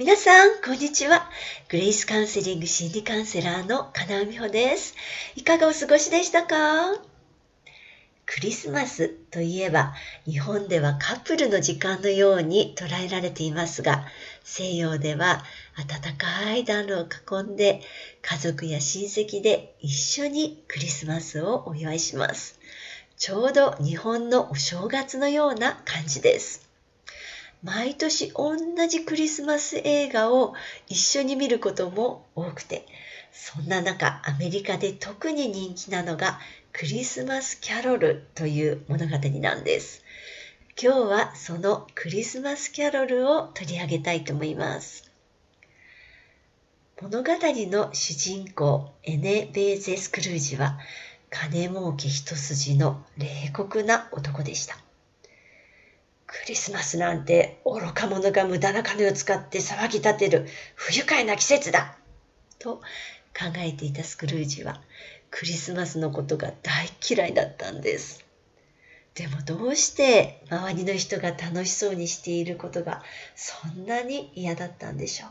皆さん、こんにちは。グレイスカウンセリング心理カウンセラーの金尾美穂です。いかがお過ごしでしたか？クリスマスといえば、日本ではカップルの時間のように捉えられていますが、西洋では暖かい暖炉を囲んで、家族や親戚で一緒にクリスマスをお祝いします。ちょうど日本のお正月のような感じです。毎年同じクリスマス映画を一緒に見ることも多くて、そんな中、アメリカで特に人気なのがクリスマスキャロルという物語なんです。今日はそのクリスマスキャロルを取り上げたいと思います。物語の主人公エネ・ベーゼ・スクルージは金儲け一筋の冷酷な男でした。クリスマスなんて愚か者が無駄な金を使って騒ぎ立てる不愉快な季節だと考えていたスクルージはクリスマスのことが大嫌いだったんです。でもどうして周りの人が楽しそうにしていることがそんなに嫌だったんでしょう。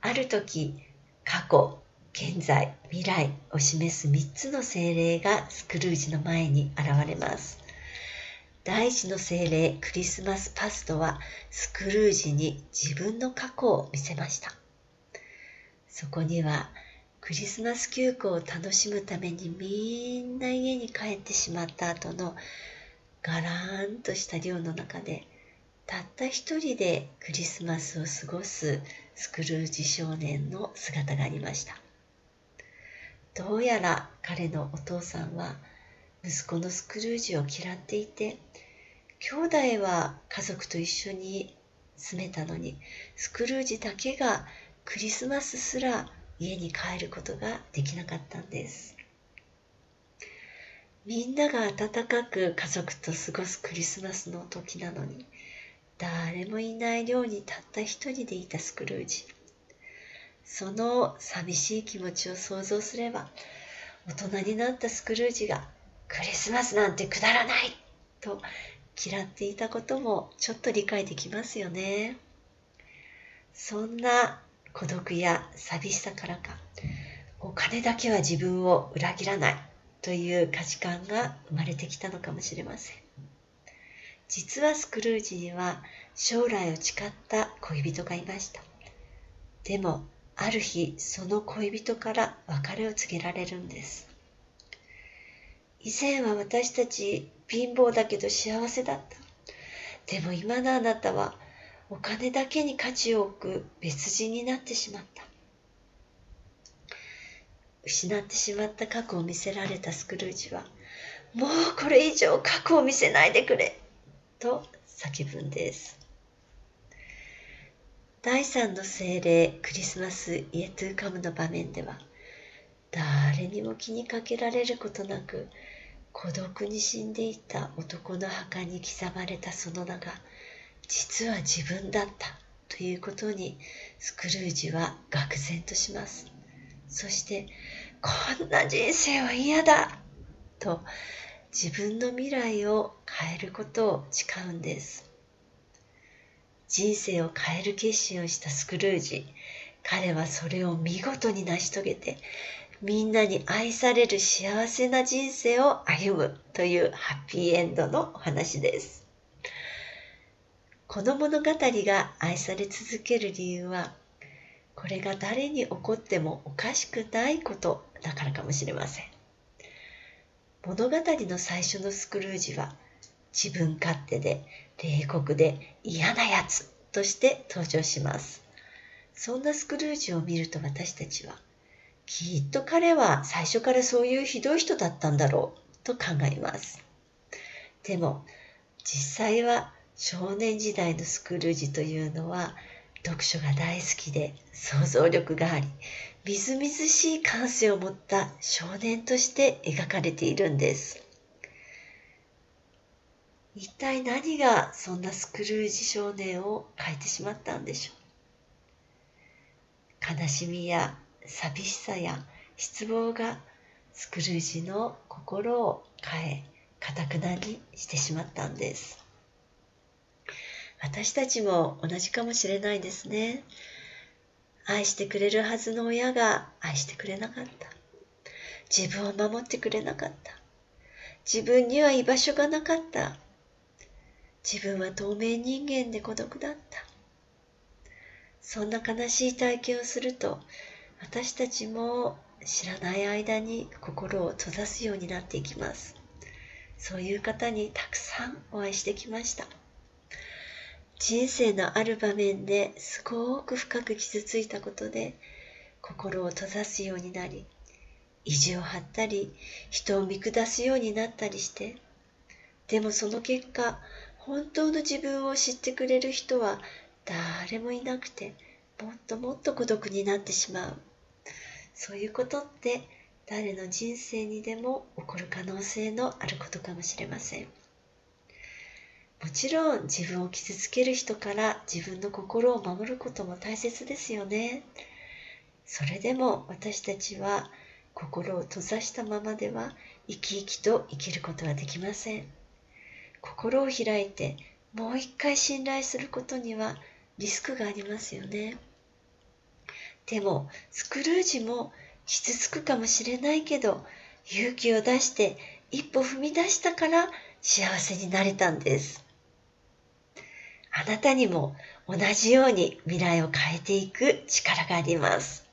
ある時、過去、現在、未来を示す3つの精霊がスクルージの前に現れます。第一の精霊クリスマスパストはスクルージに自分の過去を見せました。そこにはクリスマス休暇を楽しむためにみんな家に帰ってしまった後のガラーンとした寮の中でたった一人でクリスマスを過ごすスクルージ少年の姿がありました。どうやら彼のお父さんは息子のスクルージを嫌っていて兄弟は家族と一緒に住めたのにスクルージだけがクリスマスすら家に帰ることができなかったんです。みんなが温かく家族と過ごすクリスマスの時なのに誰もいない寮にたった一人でいたスクルージ。その寂しい気持ちを想像すれば大人になったスクルージがクリスマスなんてくだらないと嫌っていたこともちょっと理解できますよね。そんな孤独や寂しさからか、お金だけは自分を裏切らないという価値観が生まれてきたのかもしれません。実はスクルージには将来を誓った恋人がいました。でも、ある日、その恋人から別れを告げられるんです。以前は私たち貧乏だけど幸せだった。でも今のあなたはお金だけに価値を置く別人になってしまった。失ってしまった過去を見せられたスクルージは、もうこれ以上過去を見せないでくれと叫ぶんです。第三の精霊クリスマスイエトゥーカムの場面では、誰にも気にかけられることなく孤独に死んでいた男の墓に刻まれたその名が実は自分だったということにスクルージは愕然とします。そしてこんな人生は嫌だと自分の未来を変えることを誓うんです。人生を変える決心をしたスクルージ彼はそれを見事に成し遂げてみんなに愛される幸せな人生を歩むというハッピーエンドのお話です。この物語が愛され続ける理由は、これが誰に起こってもおかしくないことだからかもしれません。物語の最初のスクルージは自分勝手で冷酷で嫌なやつとして登場します。そんなスクルージを見ると私たちはきっと彼は最初からそういうひどい人だったんだろうと考えます。でも実際は少年時代のスクルージというのは読書が大好きで想像力がありみずみずしい感性を持った少年として描かれているんです。一体何がそんなスクルージ少年を変えてしまったんでしょう？悲しみや寂しさや失望がスクルージの心を変えかたくなにしてしまったんです私たちも同じかもしれないですね。愛してくれるはずの親が愛してくれなかった。自分を守ってくれなかった。自分には居場所がなかった。自分は透明人間で孤独だった。そんな悲しい体験をすると、私たちも知らない間に心を閉ざすようになっていきます。そういう方にたくさんお会いしてきました。人生のある場面ですごく深く傷ついたことで心を閉ざすようになり意地を張ったり人を見下すようになったりしてでもその結果本当の自分を知ってくれる人は誰もいなくてもっともっと孤独になってしまうそういうことって誰の人生にでも起こる可能性のあることかもしれません。もちろん自分を傷つける人から自分の心を守ることも大切ですよね。それでも私たちは心を閉ざしたままでは生き生きと生きることはできません。心を開いてもう一回信頼することにはリスクがありますよね。でもスクルージも傷つくかもしれないけど勇気を出して一歩踏み出したから幸せになれたんです。あなたにも同じように未来を変えていく力があります。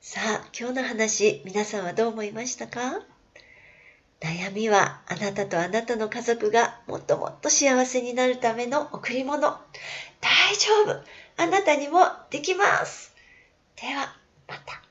さあ今日の話皆さんはどう思いましたか？悩みはあなたとあなたの家族がもっともっと幸せになるための贈り物。大丈夫。あなたにもできますでは、また。